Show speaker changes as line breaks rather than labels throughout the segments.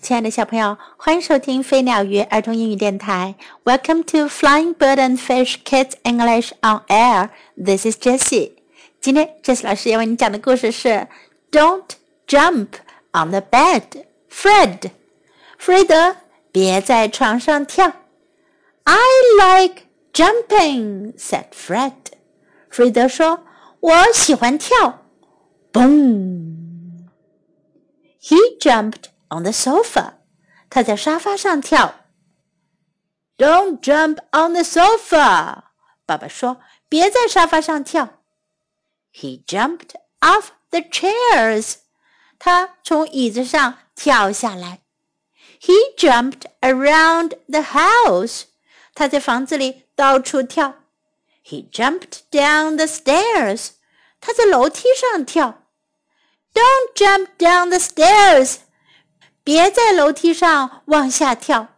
亲爱的小朋友，欢迎收听飞鸟鱼儿童英语电台。Welcome to Flying Bird and Fish Kids English on Air. This is Jessie. 今天 Jessie 老师要为你讲的故事是 "Don't jump on the bed, Fred." 弗瑞德，别在床上跳。I like jumping," said Fred. 弗瑞德说：“我喜欢跳。” Boom! He jumped on the sofa. 他在沙发上跳。Don't jump on the sofa. 爸爸说：“别在沙发上跳。” He jumped off the chairs. 他从椅子上跳下来。He jumped around the house. 他在房子里到处跳。He jumped down the stairs. 他在楼梯上跳。Don't jump down the stairs. 别在楼梯上往下跳。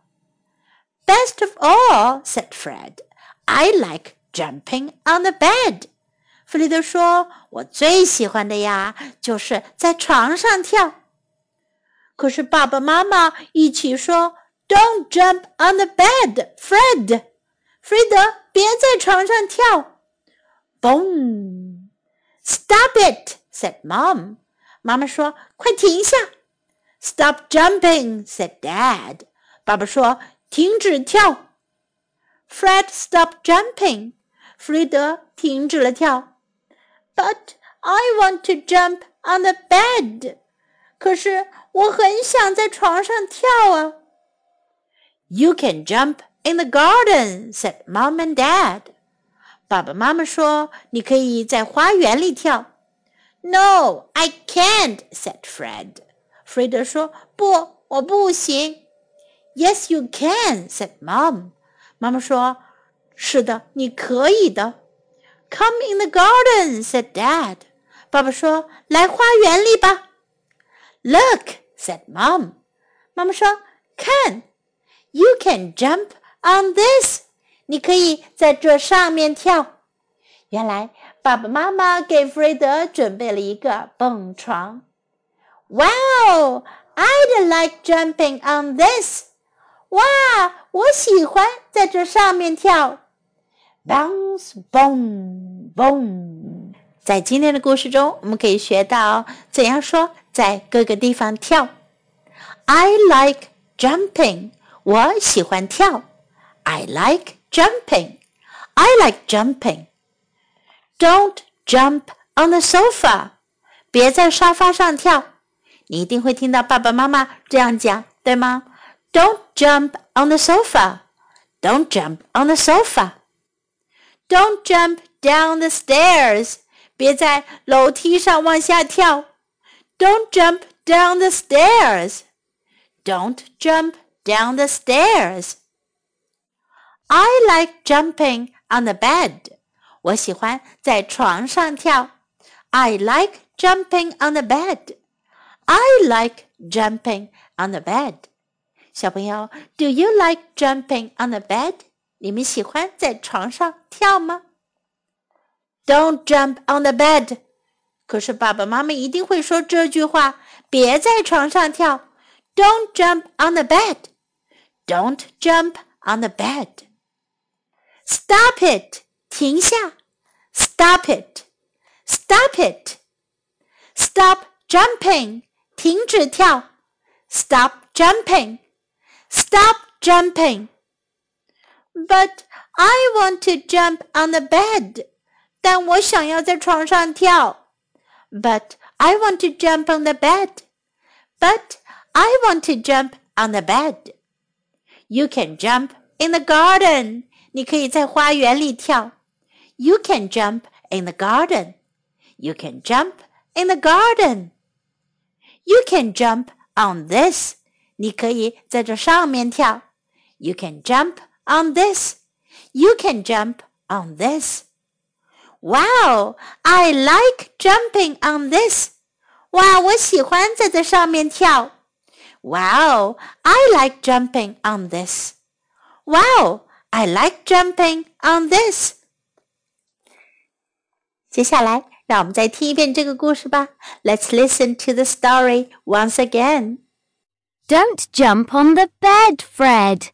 Best of all, said Fred, I like jumping on the bed. 弗里德说：“我最喜欢的呀，就是在床上跳。”可是爸爸妈妈一起说：“Don't jump on the bed, Fred. 弗瑞德，别在床上跳。” Boom! Stop it, said Mom. 妈妈说：“快停下！” Stop jumping," said Dad. 爸爸说：“停止跳。” Fred stopped jumping. 弗瑞德停止了跳。But I want to jump on the bed. 可是我很想在床上跳啊。You can jump in the garden," said Mom and Dad. 爸爸妈妈说：“你可以在花园里跳。” No, I can't," said Fred. 弗瑞德说：“不，我不行。” Yes, you can," said Mom. 妈妈说：“是的，你可以的。” Come in the garden," said Dad. 爸爸说：“来花园里吧。” Look," said Mom. 妈妈说：“看，You can jump on this. 你可以在这上面跳。”原来爸爸妈妈给弗瑞德准备了一个蹦床。Wow! I'd like jumping on this. 哇，我喜欢在这上面跳。Bounce, boom, boom。在今天的故事中，我们可以学到怎样说在各个地方跳。I like jumping. 我喜欢跳。I like jumping. I like jumping. Don't jump on the sofa. 别在沙发上跳。 你一定会听到爸爸妈妈这样讲，对吗？Don't jump on the sofa. Don't jump on the sofa. Don't jump down the stairs. 别在楼梯上往下跳。Don't jump down the stairs. Don't jump down the stairs. I like jumping on the bed. 我喜欢在床上跳。I like jumping on the bed. I like jumping on the bed. 小朋友，Do you like jumping on the bed？你们喜欢在床上跳吗？Don't jump on the bed。可是爸爸妈妈一定会说这句话：别在床上跳。Don't jump on the bed. Don't jump on the bed. Stop it！停下。Stop it! Stop it! Stop jumping! 停止跳，Stop jumping, stop jumping. But I want to jump on the bed. 但我想要在床上跳。But I want to jump on the bed. But I want to jump on the bed. You can jump in the garden. 你可以在花园里跳。You can jump in the garden. You can jump in the garden. You can jump on this. 你可以在这上面跳。You can jump on this. You can jump on this. Wow, I like jumping on this. 哇，我喜欢在这上面跳。Wow, I like jumping on this. Wow, I like jumping on this. 接下来 让我们再听一遍这个故事吧。Let's listen to the story once again.
Don't jump on the bed, Fred.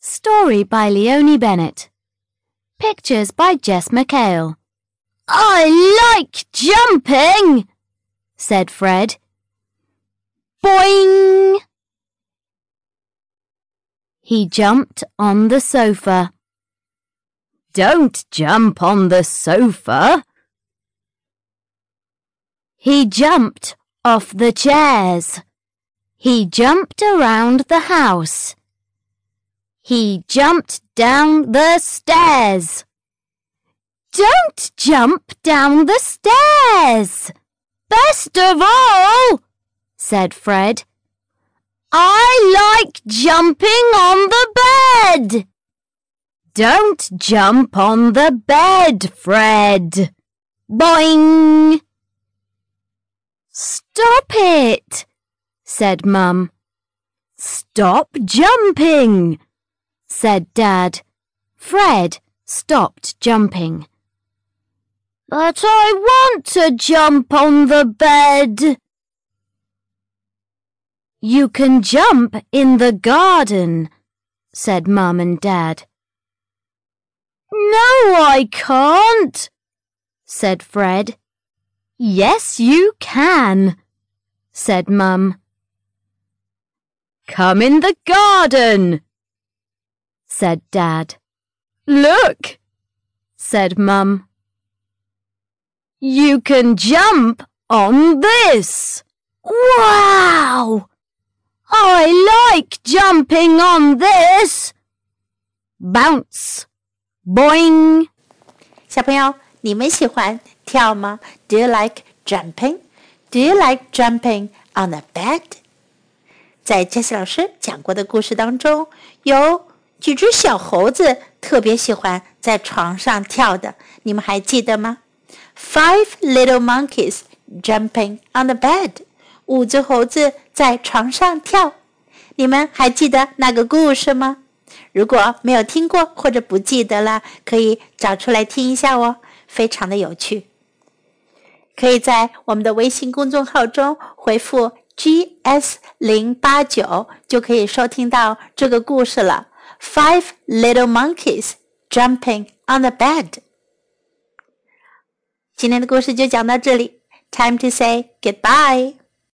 Story by Leonie Bennett. Pictures by Jess McHale. I like jumping, said Fred. Boing! He jumped on the sofa. Don't jump on the sofa. he jumped off the chairs. He jumped around the house. He jumped down the stairs. Don't jump down the stairs. Best of all, said Fred. I like jumping on the bed. Don't jump on the bed, Fred. Boing! Stop it, said Mum. Stop jumping, said Dad. Fred stopped jumping. But I want to jump on the bed, you can jump in the garden, said Mum and Dad. No, I can't, said Fred. Yes, you can, said Mum. Come in the garden, said Dad. Look, said Mum. You can jump on this. Wow! I like jumping on this. Bounce, boing.
小朋友， 你们喜欢跳吗？Do you like jumping? Do you like jumping on the bed? 在 Jess 老师讲过的故事当中，有几只小猴子特别喜欢在床上跳的，你们还记得吗？Five little monkeys jumping on the bed. 五只猴子在床上跳，你们还记得那个故事吗？如果没有听过或者不记得了，可以找出来听一下哦，非常的有趣。可以在我们的微信公众号中回复 “gs 零八九”，就可以收听到这个故事了。Five little monkeys jumping on the bed。今天的故事就讲到这里，Time to say goodbye。